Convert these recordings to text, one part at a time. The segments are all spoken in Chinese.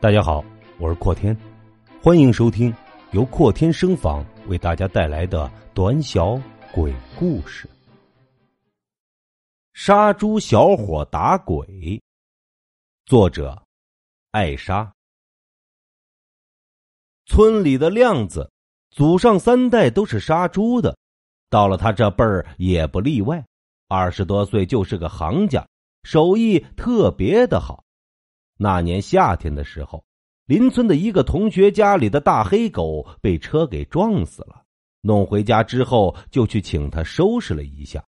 大家好，我是阔天，欢迎收听由阔天声访为大家带来的短小鬼故事。杀猪小伙打鬼，作者艾莎。村里的亮子，祖上三代都是杀猪的，到了他这辈儿也不例外。二十多岁就是个行家，手艺特别的好。那年夏天的时候，邻村的一个同学家里的大黑狗被车给撞死了。弄回家之后，就去请他收拾了一下。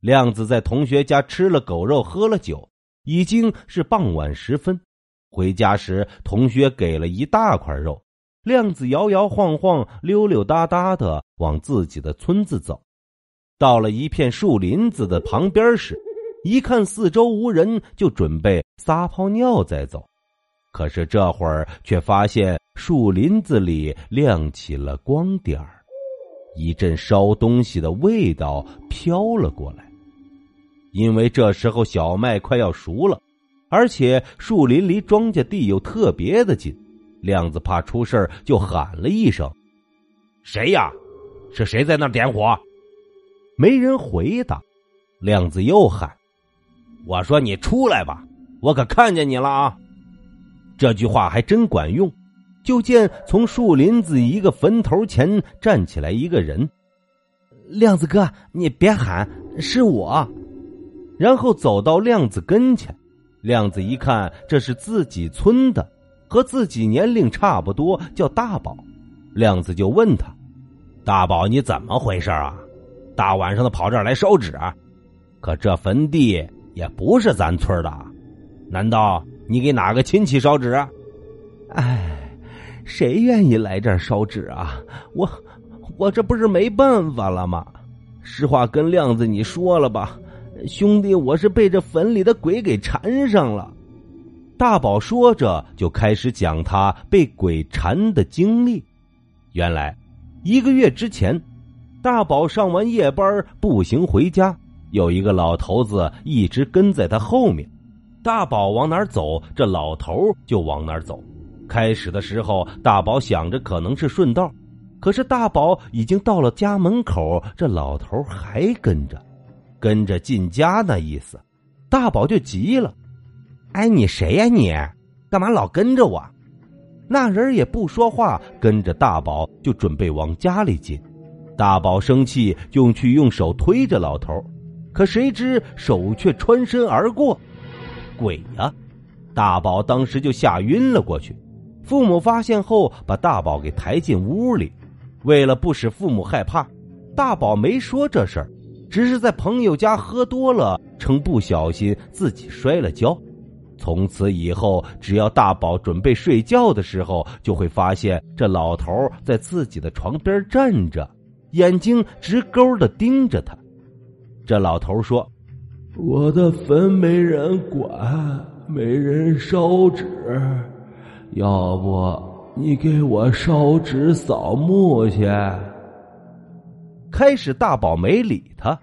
亮子在同学家吃了狗肉，喝了酒，已经是傍晚时分。回家时，同学给了一大块肉，亮子摇摇晃晃、溜溜达达的往自己的村子走。到了一片树林子的旁边时，一看四周无人，就准备撒泡尿再走。可是这会儿却发现树林子里亮起了光点儿，一阵烧东西的味道飘了过来。因为这时候小麦快要熟了，而且树林离庄稼地又特别的近，亮子怕出事就喊了一声：“谁呀？是谁在那点火？”没人回答。亮子又喊。我说你出来吧，我可看见你了啊！这句话还真管用。就见从树林子一个坟头前站起来一个人，亮子哥，你别喊，是我。然后走到亮子跟前，亮子一看这是自己村的，和自己年龄差不多，叫大宝。亮子就问他：“大宝，你怎么回事啊？大晚上的跑这儿来烧纸？可这坟地……”也不是咱村的，难道你给哪个亲戚烧纸？哎，谁愿意来这儿烧纸啊？我我这不是没办法了吗？实话跟亮子你说了吧，兄弟，我是被这坟里的鬼给缠上了。大宝说着就开始讲他被鬼缠的经历。原来一个月之前，大宝上完夜班步行回家。有一个老头子一直跟在他后面，大宝往哪儿走，这老头就往哪儿走。开始的时候，大宝想着可能是顺道，可是大宝已经到了家门口，这老头还跟着，跟着进家那意思。大宝就急了：“哎，你谁呀？你干嘛老跟着我？”那人也不说话，跟着大宝就准备往家里进。大宝生气，就去用手推着老头。可谁知手却穿身而过，鬼呀！大宝当时就吓晕了过去。父母发现后，把大宝给抬进屋里。为了不使父母害怕，大宝没说这事儿，只是在朋友家喝多了，称不小心自己摔了跤。从此以后，只要大宝准备睡觉的时候，就会发现这老头在自己的床边站着，眼睛直勾的盯着他。这老头说：“我的坟没人管，没人烧纸，要不你给我烧纸扫墓去？”开始大宝没理他，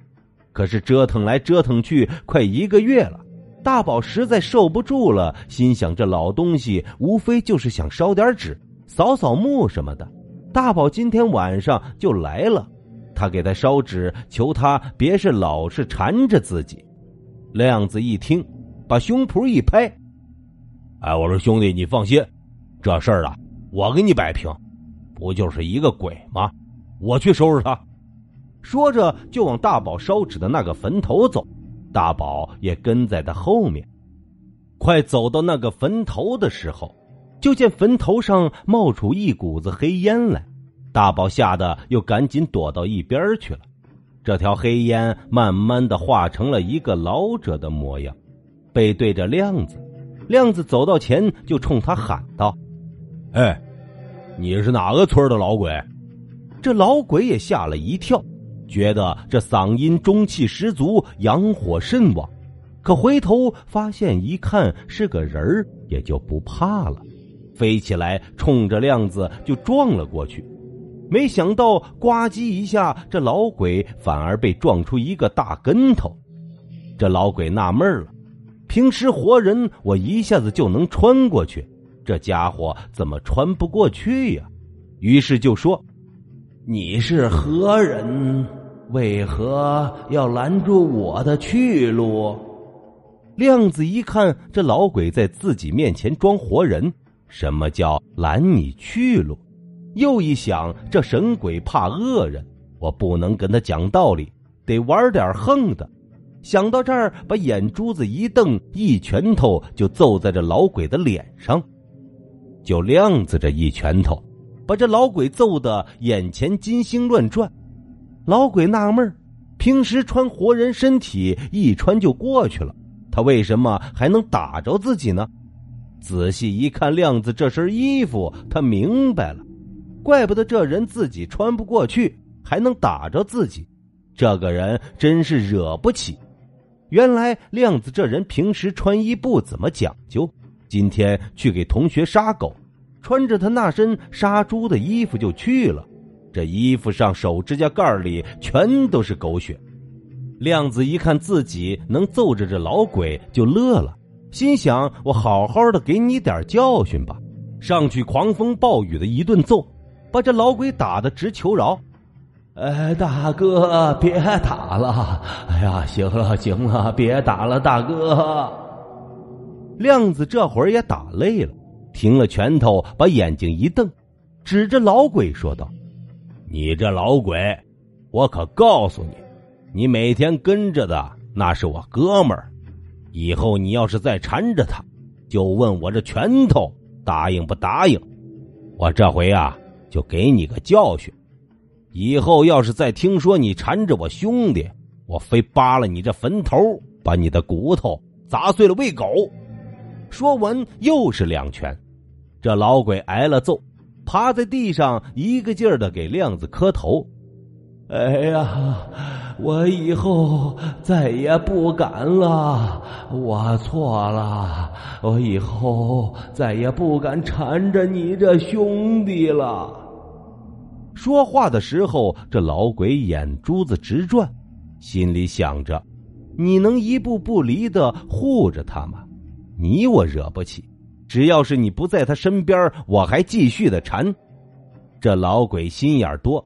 可是折腾来折腾去，快一个月了，大宝实在受不住了，心想这老东西无非就是想烧点纸、扫扫墓什么的。大宝今天晚上就来了。他给他烧纸，求他别是老是缠着自己。亮子一听，把胸脯一拍：“哎，我说兄弟，你放心，这事儿啊，我给你摆平。不就是一个鬼吗？我去收拾他。”说着就往大宝烧纸的那个坟头走，大宝也跟在他后面。快走到那个坟头的时候，就见坟头上冒出一股子黑烟来。大宝吓得又赶紧躲到一边去了。这条黑烟慢慢的化成了一个老者的模样，背对着亮子。亮子走到前就冲他喊道：“哎，你是哪个村的老鬼？”这老鬼也吓了一跳，觉得这嗓音中气十足，阳火甚旺。可回头发现一看是个人也就不怕了，飞起来冲着亮子就撞了过去。没想到，呱唧一下，这老鬼反而被撞出一个大跟头。这老鬼纳闷了：平时活人我一下子就能穿过去，这家伙怎么穿不过去呀？于是就说：“你是何人？为何要拦住我的去路？”亮子一看这老鬼在自己面前装活人，什么叫拦你去路？又一想，这神鬼怕恶人，我不能跟他讲道理，得玩点横的。想到这儿，把眼珠子一瞪，一拳头就揍在这老鬼的脸上。就亮子这一拳头，把这老鬼揍得眼前金星乱转。老鬼纳闷平时穿活人身体，一穿就过去了。他为什么还能打着自己呢？仔细一看，亮子这身衣服，他明白了，怪不得这人自己穿不过去，还能打着自己。这个人真是惹不起。原来亮子这人平时穿衣不怎么讲究，今天去给同学杀狗，穿着他那身杀猪的衣服就去了。这衣服上手指甲盖里全都是狗血。亮子一看自己能揍着这老鬼，就乐了，心想：“我好好的给你点教训吧。”上去狂风暴雨的一顿揍，把这老鬼打得直求饶。“哎，大哥，别打了！哎呀，行了，行了，别打了，大哥。”亮子这会儿也打累了，停了拳头，把眼睛一瞪，指着老鬼说道：“你这老鬼，我可告诉你。”你每天跟着的那是我哥们儿，以后你要是再缠着他，就问我这拳头答应不答应。我这回啊，就给你个教训。以后要是再听说你缠着我兄弟，我非扒了你这坟头，把你的骨头砸碎了喂狗。说完又是两拳，这老鬼挨了揍，趴在地上一个劲儿的给亮子磕头。哎呀！我以后再也不敢了，我错了，我以后再也不敢缠着你这兄弟了。说话的时候，这老鬼眼珠子直转，心里想着：你能一步不离的护着他吗？你我惹不起，只要是你不在他身边，我还继续的缠。这老鬼心眼多。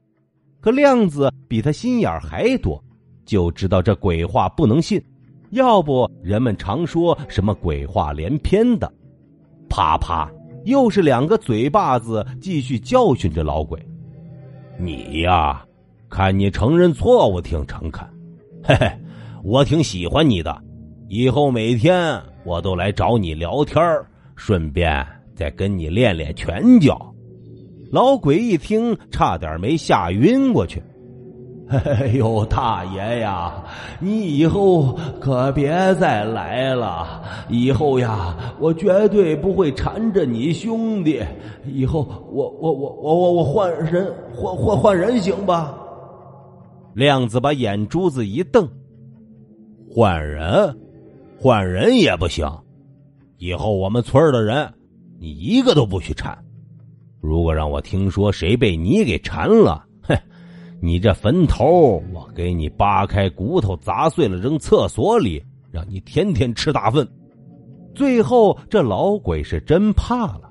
可亮子比他心眼还多，就知道这鬼话不能信，要不人们常说什么鬼话连篇的。啪啪，又是两个嘴巴子，继续教训着老鬼。你呀，看你承认错误挺诚恳，嘿嘿，我挺喜欢你的。以后每天我都来找你聊天顺便再跟你练练拳脚。老鬼一听，差点没吓晕过去。哎呦，大爷呀，你以后可别再来了！以后呀，我绝对不会缠着你兄弟。以后我我我我我我换人换换换人行吧？亮子把眼珠子一瞪：“换人？换人也不行！以后我们村的人，你一个都不许缠。”如果让我听说谁被你给缠了，哼，你这坟头我给你扒开骨头砸碎了扔厕所里，让你天天吃大粪。最后这老鬼是真怕了。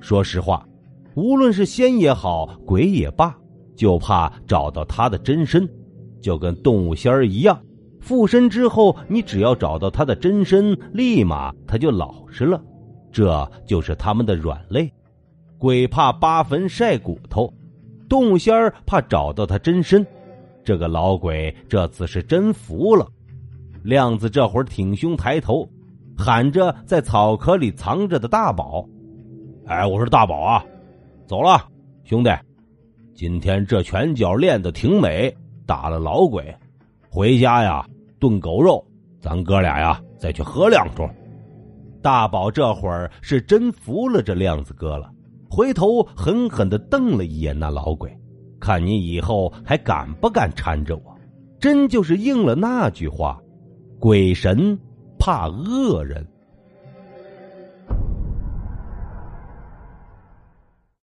说实话，无论是仙也好，鬼也罢，就怕找到他的真身，就跟动物仙儿一样，附身之后，你只要找到他的真身，立马他就老实了。这就是他们的软肋。鬼怕扒坟晒骨头，动仙儿怕找到他真身。这个老鬼这次是真服了。亮子这会儿挺胸抬头，喊着在草壳里藏着的大宝：“哎，我说大宝啊，走了，兄弟，今天这拳脚练的挺美，打了老鬼，回家呀炖狗肉，咱哥俩呀再去喝两盅。”大宝这会儿是真服了这亮子哥了。回头狠狠的瞪了一眼那老鬼，看你以后还敢不敢缠着我？真就是应了那句话：鬼神怕恶人。